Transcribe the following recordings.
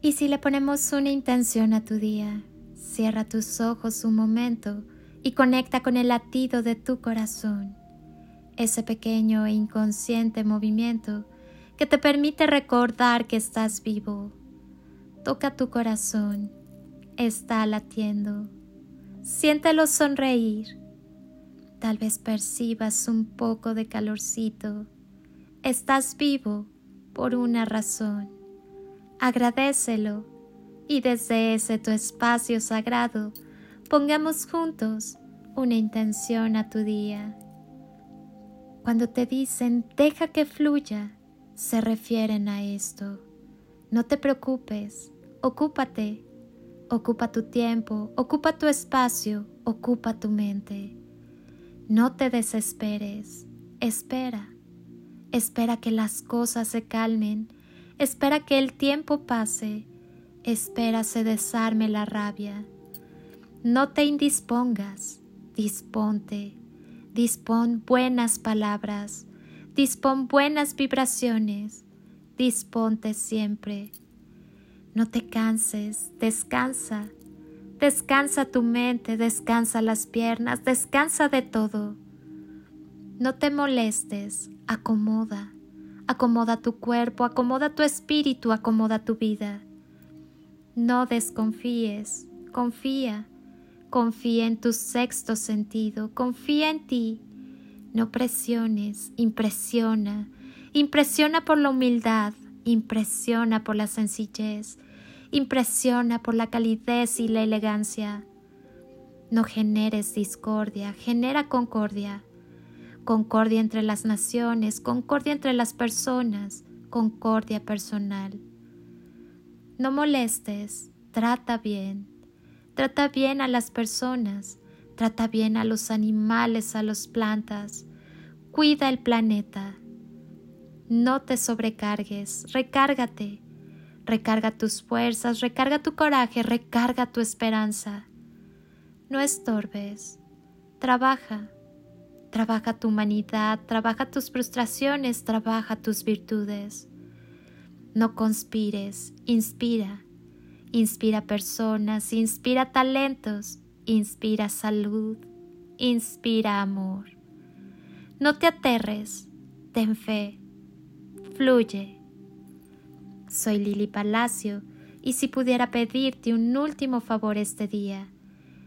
Y si le ponemos una intención a tu día, cierra tus ojos un momento y conecta con el latido de tu corazón, ese pequeño e inconsciente movimiento que te permite recordar que estás vivo. Toca tu corazón, está latiendo. Siéntelo sonreír. Tal vez percibas un poco de calorcito. Estás vivo por una razón. Agradecelo y desde ese tu espacio sagrado pongamos juntos una intención a tu día. Cuando te dicen deja que fluya, se refieren a esto. No te preocupes, ocúpate, ocupa tu tiempo, ocupa tu espacio, ocupa tu mente. No te desesperes, espera, espera que las cosas se calmen, espera que el tiempo pase, espera se desarme la rabia. No te indispongas, disponte, dispón buenas palabras, dispón buenas vibraciones, disponte siempre. No te canses, descansa, descansa tu mente, descansa las piernas, descansa de todo. No te molestes, acomoda, acomoda tu cuerpo, acomoda tu espíritu, acomoda tu vida. No desconfíes, confía, confía en tu sexto sentido, confía en ti. No presiones, impresiona, impresiona por la humildad, impresiona por la sencillez, impresiona por la calidez y la elegancia. No generes discordia, genera concordia. Concordia entre las naciones, concordia entre las personas, concordia personal. No molestes, trata bien. Trata bien a las personas, trata bien a los animales, a las plantas. Cuida el planeta. No te sobrecargues, recárgate. Recarga tus fuerzas, recarga tu coraje, recarga tu esperanza. No estorbes. Trabaja. Trabaja tu humanidad, trabaja tus frustraciones, trabaja tus virtudes. No conspires, inspira. Inspira personas, inspira talentos, inspira salud, inspira amor. No te aterres, ten fe, fluye. Soy Lili Palacio y si pudiera pedirte un último favor este día,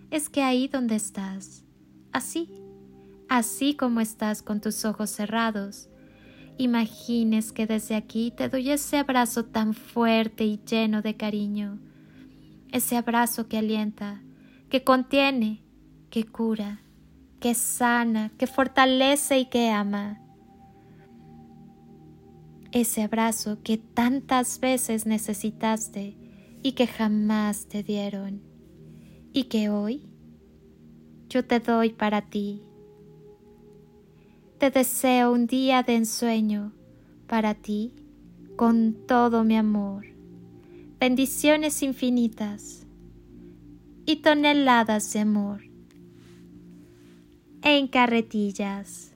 es que ahí donde estás, así, así como estás con tus ojos cerrados, imagines que desde aquí te doy ese abrazo tan fuerte y lleno de cariño, ese abrazo que alienta, que contiene, que cura, que sana, que fortalece y que ama. Ese abrazo que tantas veces necesitaste y que jamás te dieron y que hoy yo te doy para ti te deseo un día de ensueño para ti con todo mi amor. Bendiciones infinitas y toneladas de amor en carretillas.